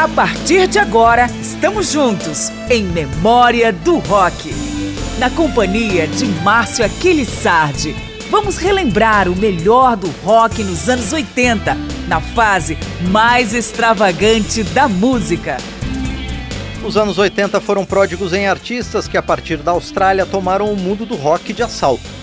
A partir de agora, estamos juntos em Memória do Rock. Na companhia de Márcio Aquiles Sardi, vamos relembrar o melhor do rock nos anos 80, na fase mais extravagante da música. Os anos 80 foram pródigos em artistas que, a partir da Austrália, tomaram o mundo do rock de assalto.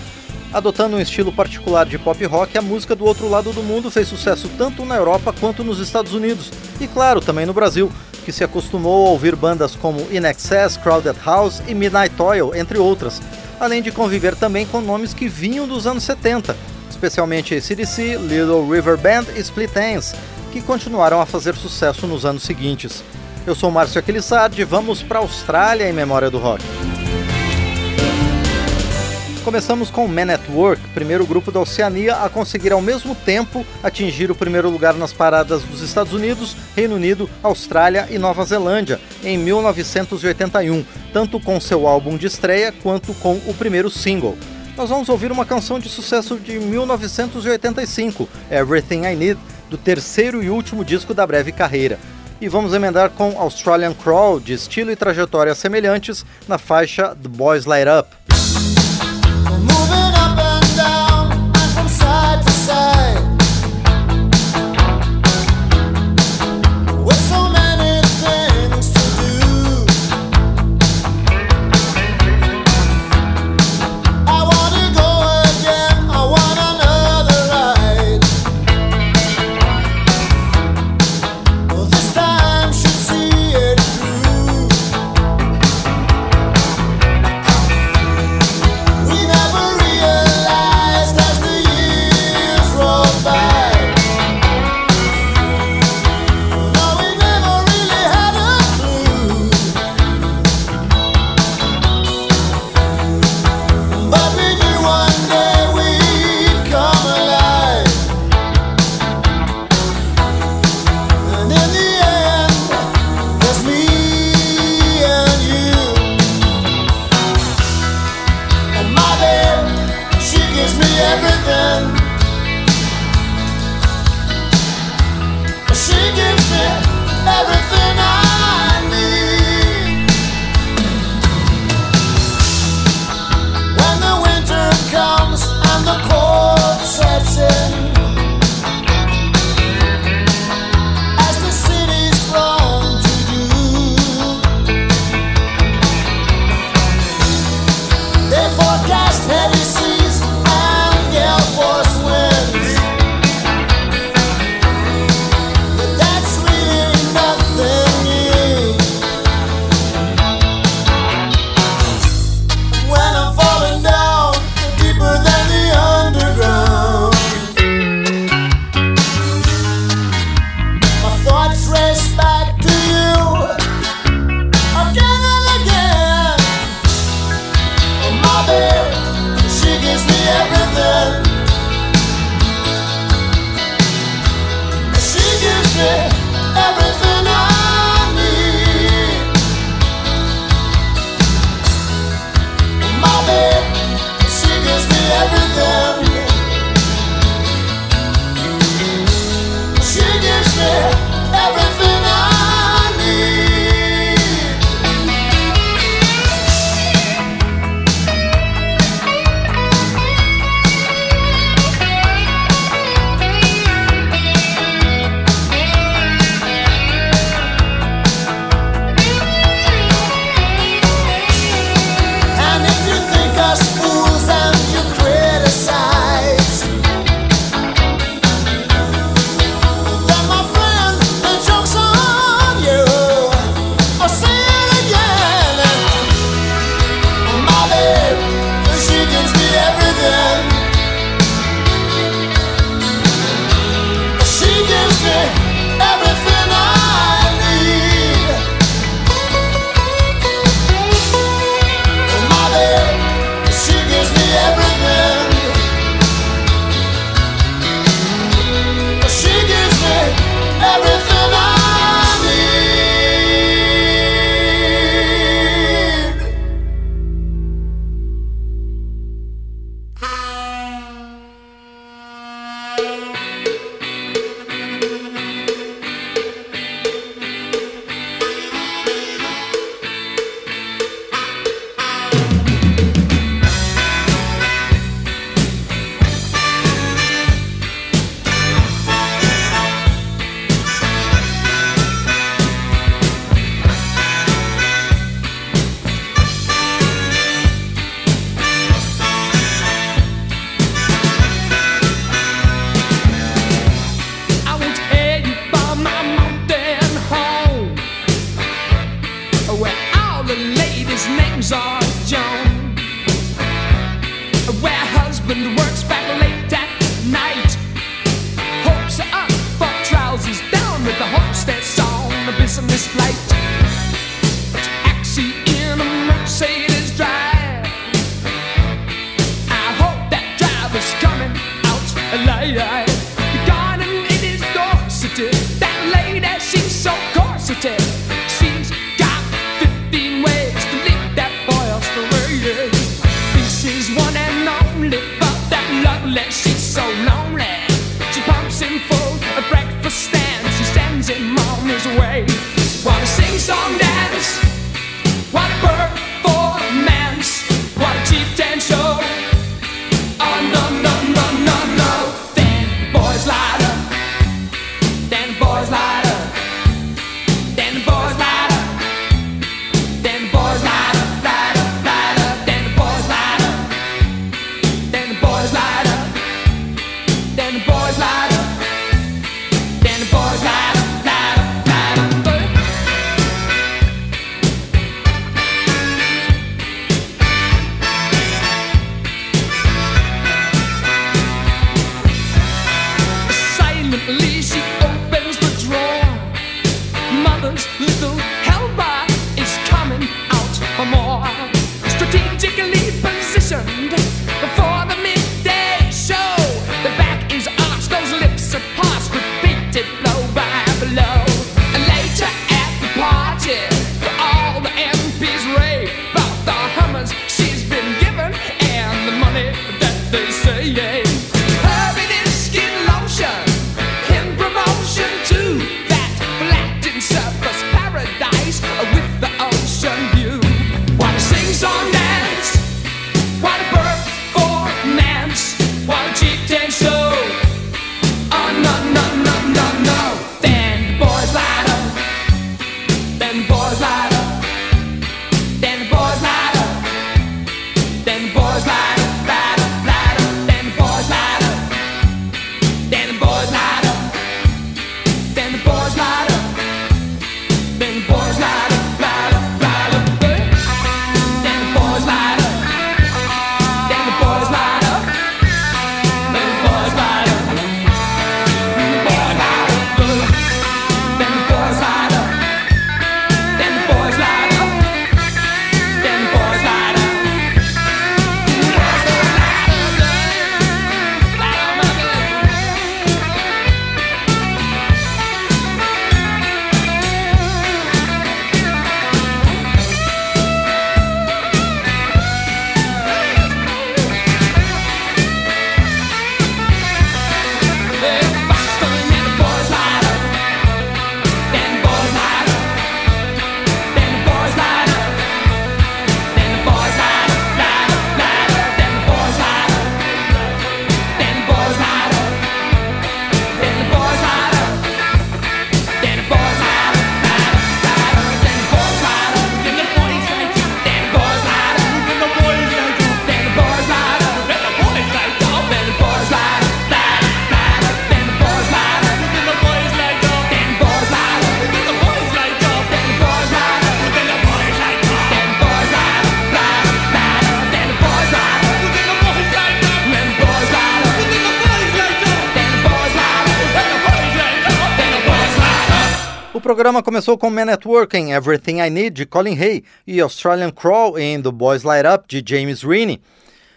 Adotando um estilo particular de pop rock, a música do outro lado do mundo fez sucesso tanto na Europa quanto nos Estados Unidos, e claro, também no Brasil, que se acostumou a ouvir bandas como In Excess, Crowded House e Midnight Oil, entre outras, além de conviver também com nomes que vinham dos anos 70, especialmente ACDC, Little River Band e Split Ends, que continuaram a fazer sucesso nos anos seguintes. Eu sou Márcio Aquilissardi, vamos para a Austrália em memória do rock. Começamos com Man at Work, primeiro grupo da Oceania a conseguir ao mesmo tempo atingir o primeiro lugar nas paradas dos Estados Unidos, Reino Unido, Austrália e Nova Zelândia em 1981, tanto com seu álbum de estreia quanto com o primeiro single. Nós vamos ouvir uma canção de sucesso de 1985, Everything I Need, do terceiro e último disco da breve carreira. E vamos emendar com Australian Crawl, de estilo e trajetória semelhantes, na faixa The Boys Light Up. Programa começou com Man at em Everything I Need, de Colin Hay, e Australian Crawl em The Boys Light Up, de James Reaney.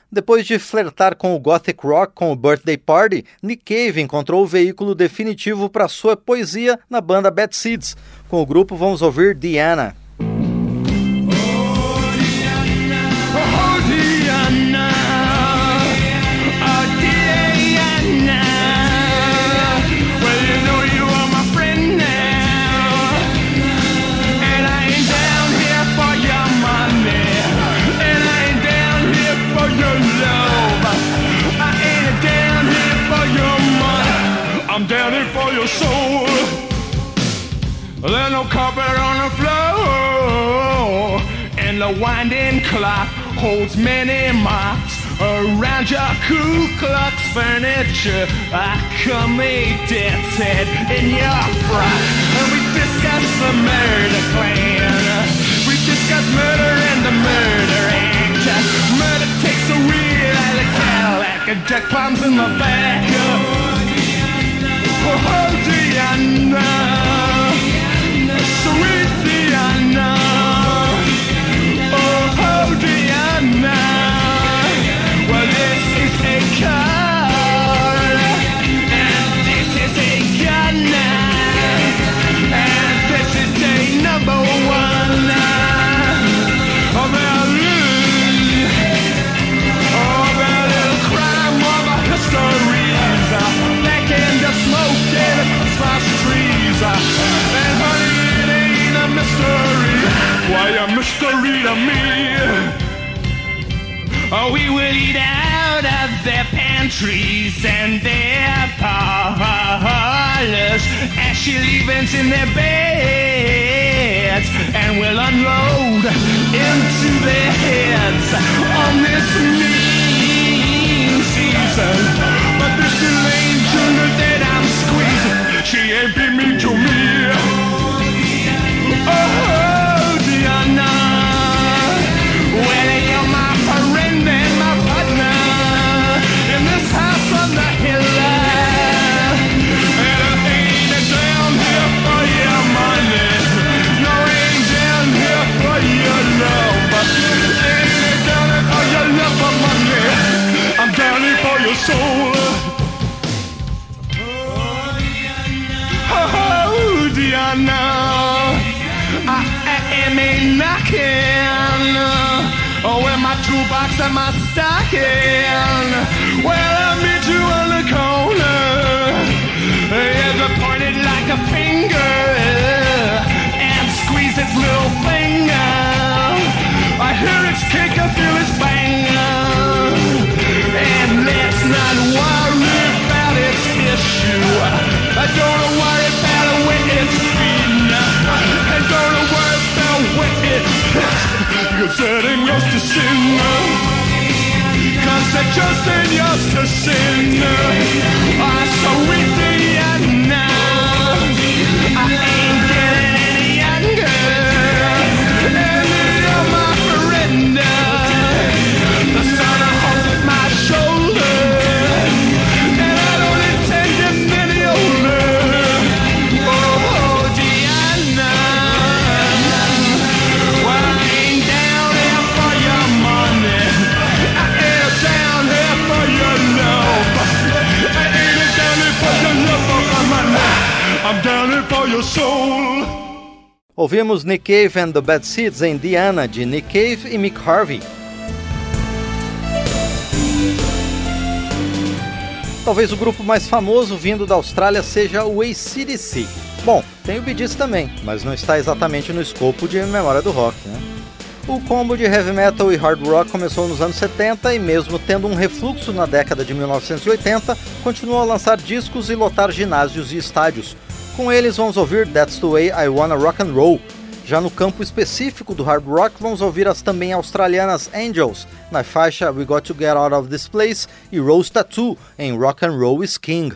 Depois de flertar com o gothic rock com o Birthday Party, Nick Cave encontrou o veículo definitivo para sua poesia na banda Bad Seeds. Com o grupo vamos ouvir Diana. Winding clock holds many marks around your Ku Klux furniture. I come in your frock, and we discuss the murder plan. We discuss murder and the murder act. Murder takes a wheel out of Cadillac, and Jack climbs in the back. Oh, Diana. history Oh, we will eat out of their pantries and their parlors as she leaves in their beds, and we'll unload into their heads on this mean season. But there's this angel toolbox and my stocking. Well, I'll meet you on the corner. A pointed like a finger. And squeeze its little finger. I hear its kick, I feel its bang. And let's not worry about its issue. I don't worry about the way it's been. Don't worry about what it hits. Because it ain't yours to sin. Just ain't yours to sin. I so weak I'm down for your soul. Ouvimos Nick Cave and the Bad Seeds em Diana, de Nick Cave e Mick Harvey. Talvez o grupo mais famoso vindo da Austrália seja o ACDC. Bom, tem o Bee também, mas não está exatamente no escopo de Memória do Rock, né? O combo de heavy metal e hard rock começou nos anos 70 e mesmo tendo um refluxo na década de 1980, continuou a lançar discos e lotar ginásios e estádios. Com eles vamos ouvir That's the Way I Wanna Rock and Roll. Já no campo específico do hard rock, vamos ouvir as também australianas Angels, na faixa We Got to Get Out of This Place, e Rose Tattoo, em Rock and Roll is King.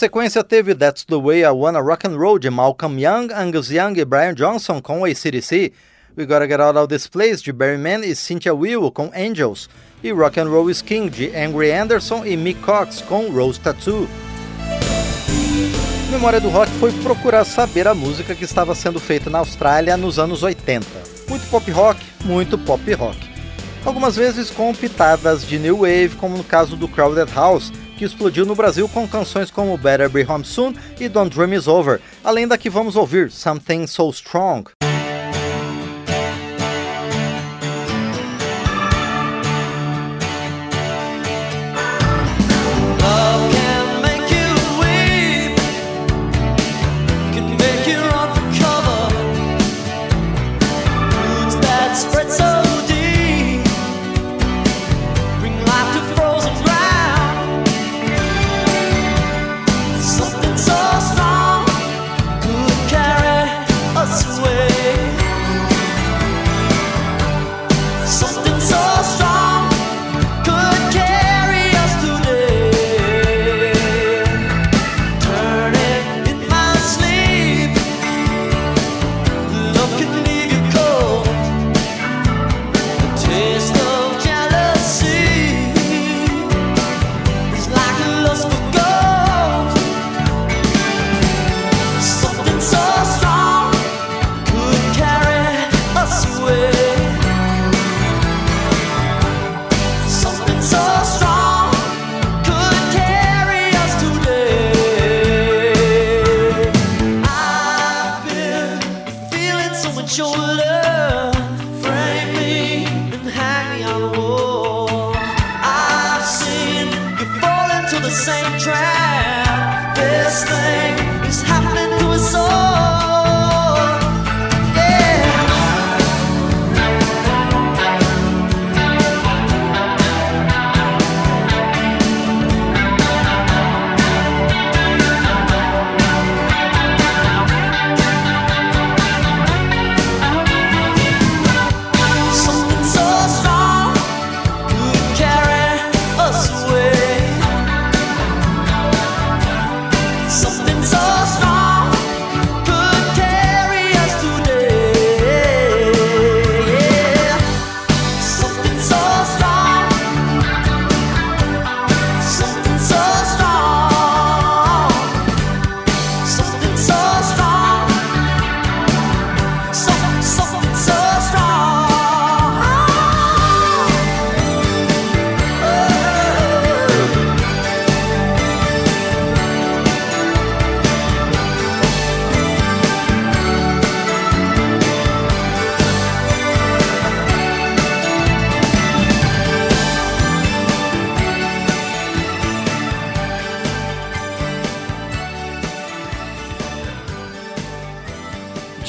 Sequência teve That's the Way I Wanna Rock and Roll de Malcolm Young, Angus Young e Brian Johnson com ACDC, We Gotta Get Out of This Place de Barry Mann e Cynthia Will com Angels, e Rock and Roll is King de Angry Anderson e Mick Cox com Rose Tattoo. Memória do Rock foi procurar saber a música que estava sendo feita na Austrália nos anos 80. Muito pop rock, muito pop rock. Algumas vezes com pitadas de new wave, como no caso do Crowded House, que explodiu no Brasil com canções como Better Be Home Soon e Don't Dream Is Over, além da que vamos ouvir Something So Strong.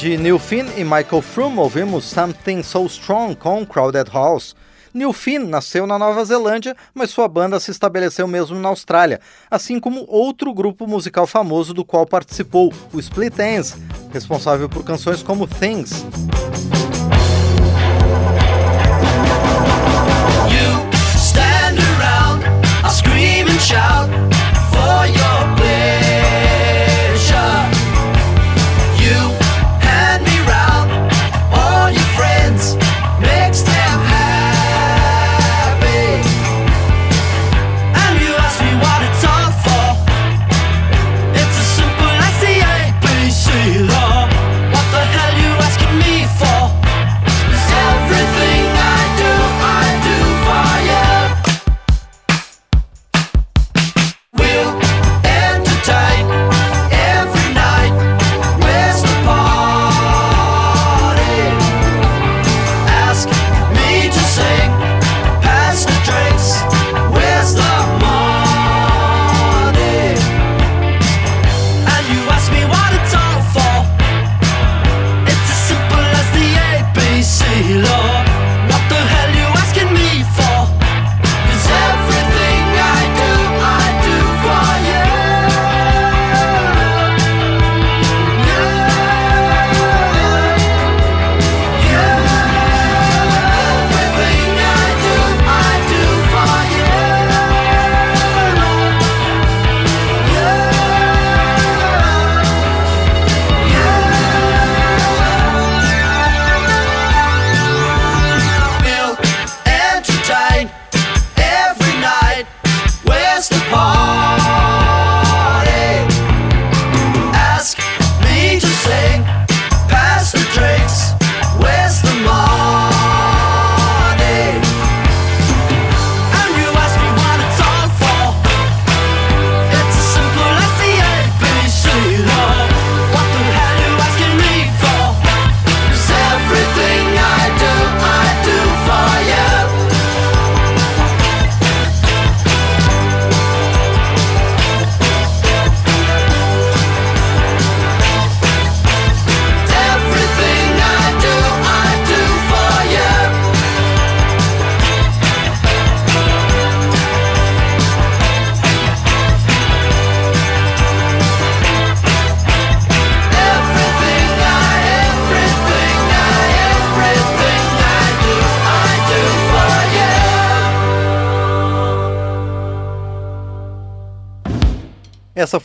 De Neil Finn e Michael Froome ouvimos Something So Strong com Crowded House. Neil Finn nasceu na Nova Zelândia, mas sua banda se estabeleceu mesmo na Austrália, assim como outro grupo musical famoso do qual participou, o Split Ends, responsável por canções como Things. Shout for your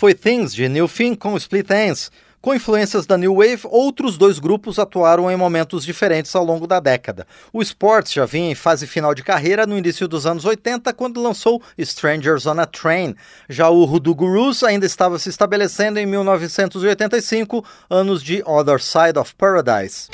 foi Things de New Thing com Split Ends. Com influências da New Wave, outros dois grupos atuaram em momentos diferentes ao longo da década. O Sports já vinha em fase final de carreira no início dos anos 80, quando lançou Strangers on a Train. Já o Hoodoo Gurus ainda estava se estabelecendo em 1985, anos de Other Side of Paradise.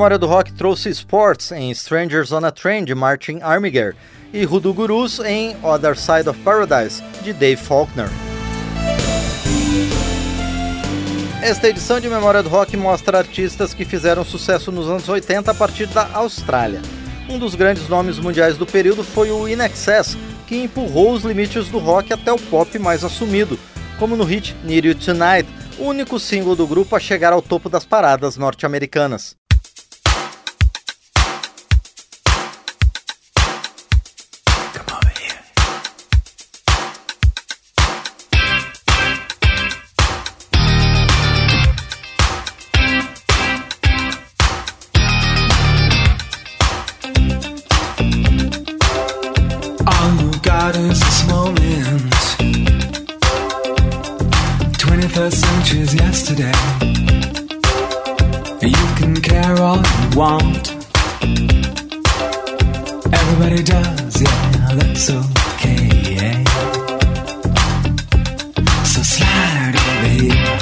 Memória do Rock trouxe Sports em Strangers on a Train de Martin Armiger e Rudu Gurus em Other Side of Paradise de Dave Faulkner. Esta edição de Memória do Rock mostra artistas que fizeram sucesso nos anos 80 a partir da Austrália. Um dos grandes nomes mundiais do período foi o In Excess, que empurrou os limites do rock até o pop mais assumido, como no hit Need You Tonight, o único single do grupo a chegar ao topo das paradas norte-americanas. want. Everybody does, yeah, that's okay. Yeah. So slide over here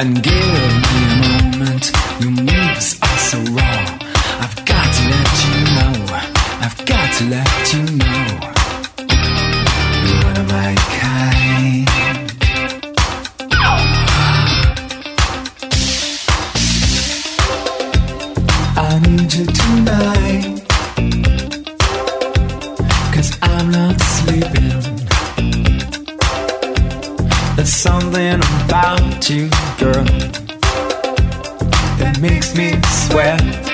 and give me a moment. Your moves are so raw. I've got to let you know. I've got to let you know. You're one of my kind. danger tonight. I'm not sleeping. There's something about you, girl, that makes me sweat.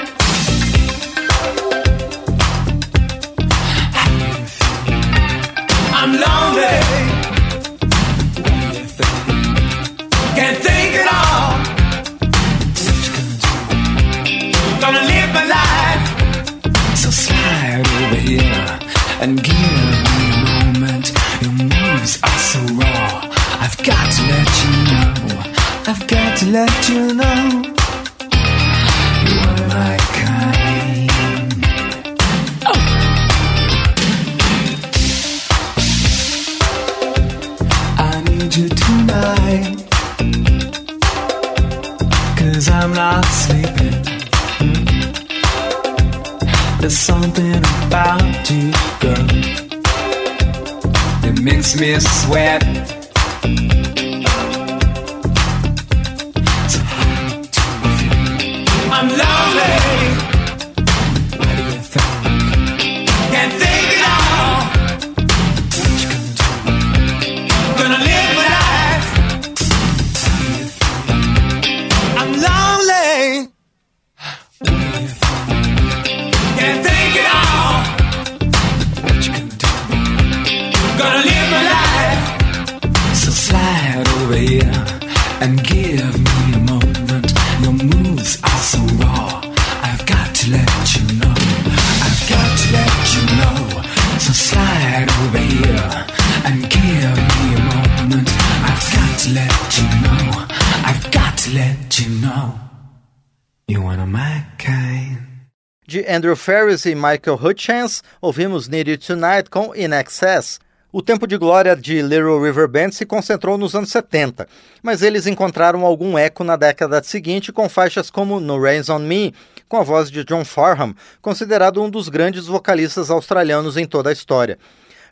Andrew Ferris e Michael Hutchins, ouvimos Need You Tonight com In Excess. O tempo de glória de Little River Band se concentrou nos anos 70, mas eles encontraram algum eco na década seguinte com faixas como No Rains on Me, com a voz de John Farham, considerado um dos grandes vocalistas australianos em toda a história.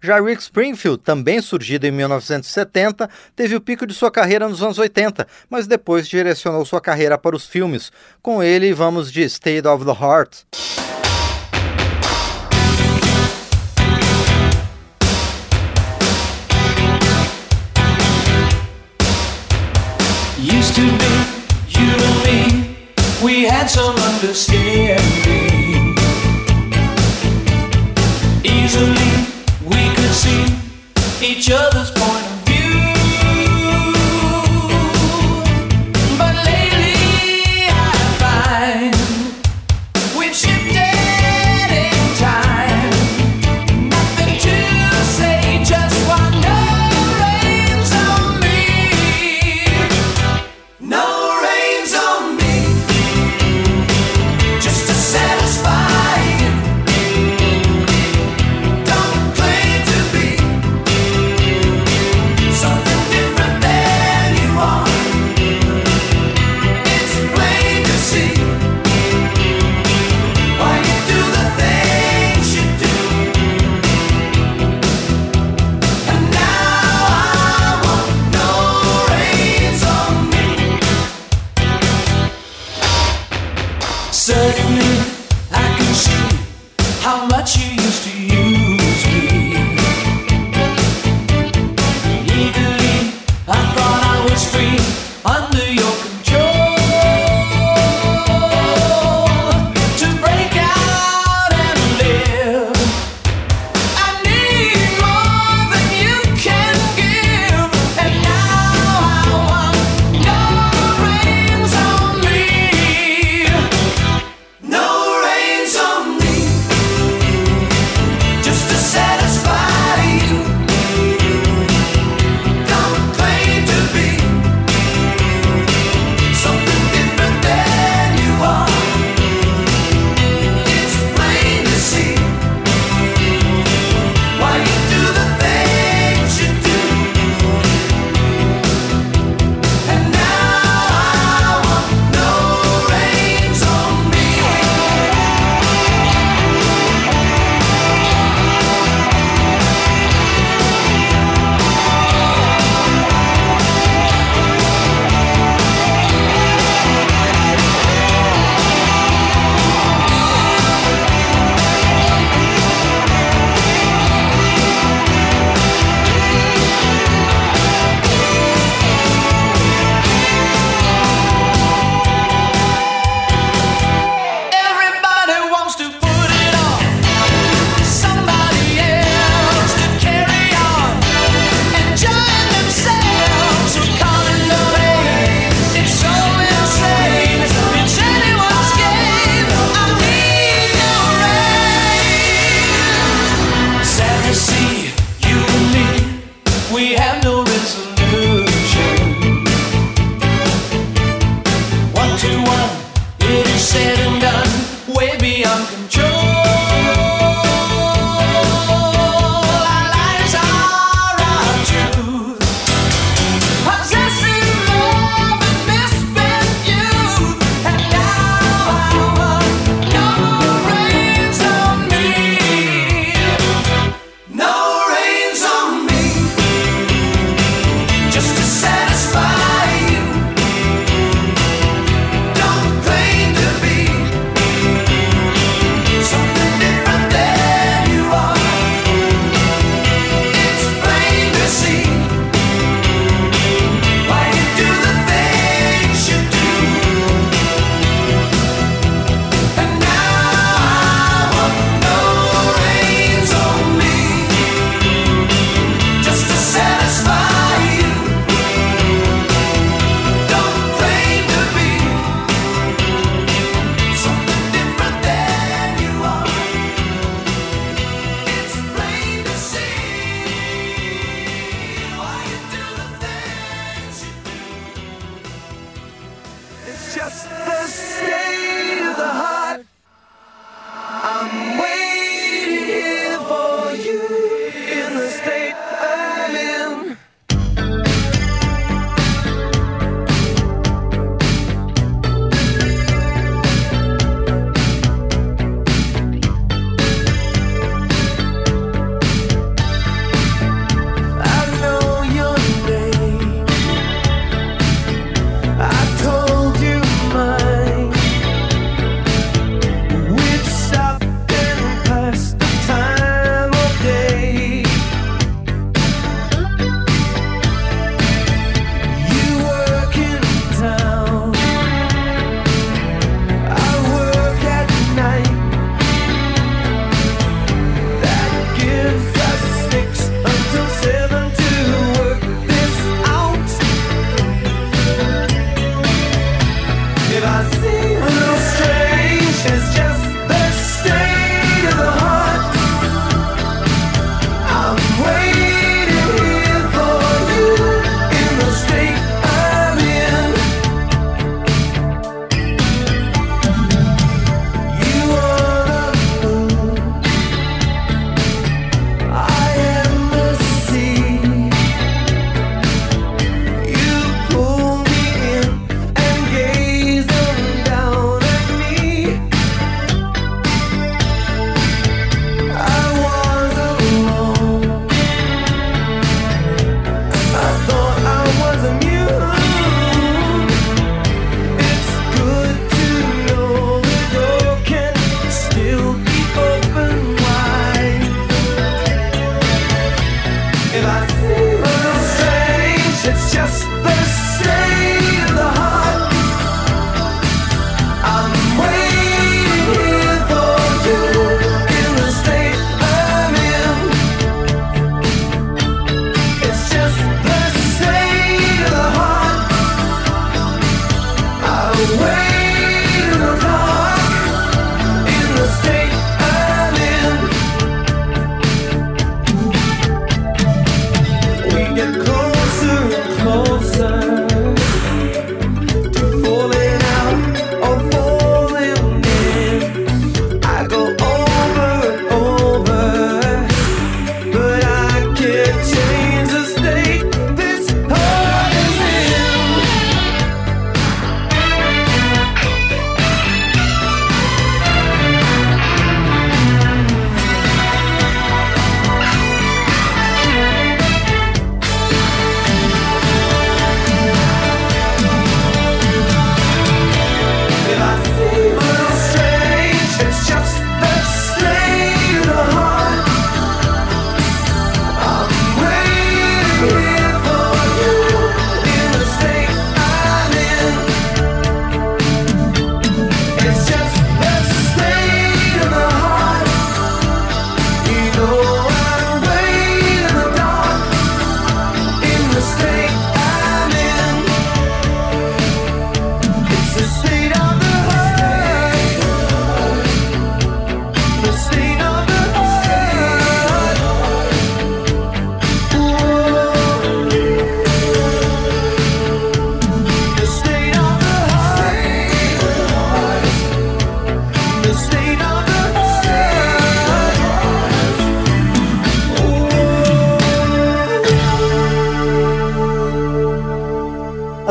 Já Rick Springfield, também surgido em 1970, teve o pico de sua carreira nos anos 80, mas depois direcionou sua carreira para os filmes. Com ele, vamos de State of the Heart. Used to be you and me, we had some understanding. Easily seen each other's point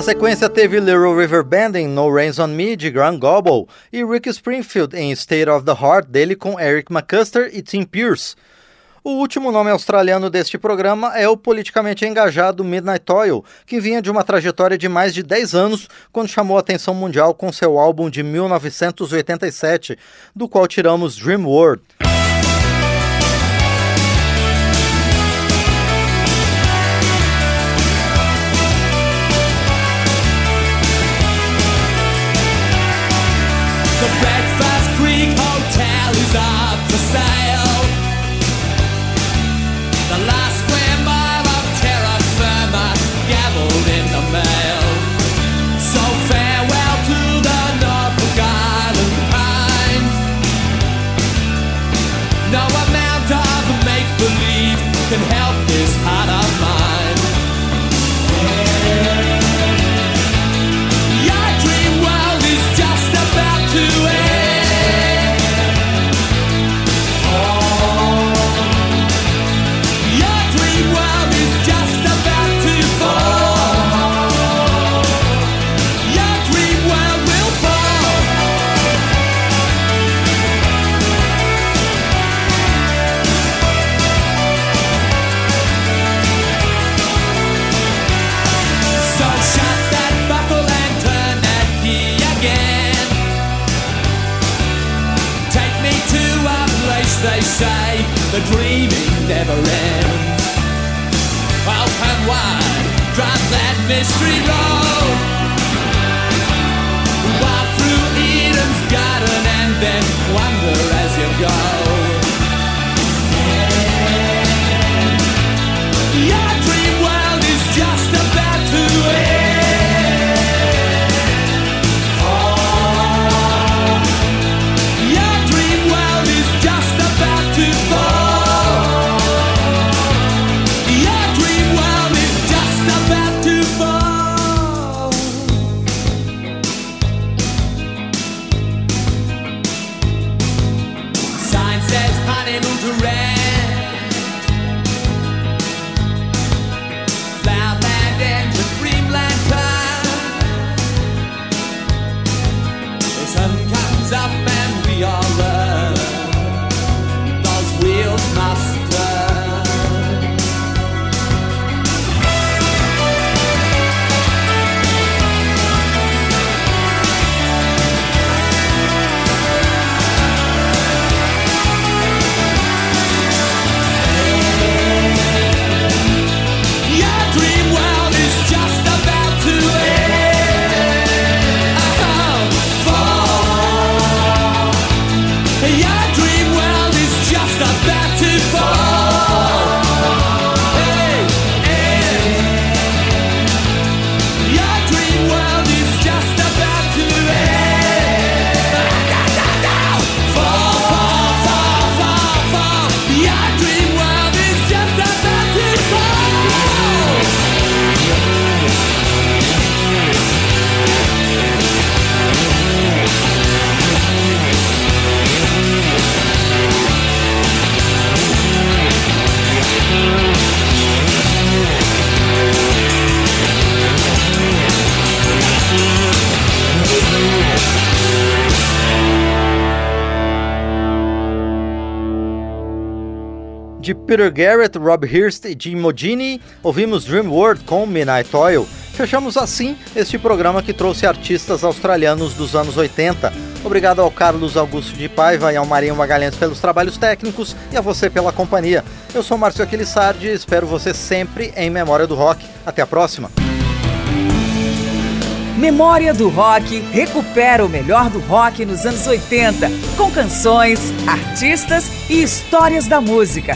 sequência teve Little River Band em No Rains on Me, de Grand Gobble, e Rick Springfield em State of the Heart, dele com Eric McCusker e Tim Pierce. O último nome australiano deste programa é o politicamente engajado Midnight Oil, que vinha de uma trajetória de mais de 10 anos quando chamou a atenção mundial com seu álbum de 1987, do qual tiramos Dream World. De Peter Garrett, Rob Hirst e Jim Modini, ouvimos Dream World com Midnight Oil. Fechamos assim este programa que trouxe artistas australianos dos anos 80. Obrigado ao Carlos Augusto de Paiva e ao Marinho Magalhães pelos trabalhos técnicos e a você pela companhia. Eu sou Márcio Aquilissardi e espero você sempre em Memória do Rock. Até a próxima! Memória do Rock recupera o melhor do rock nos anos 80, com canções, artistas e histórias da música.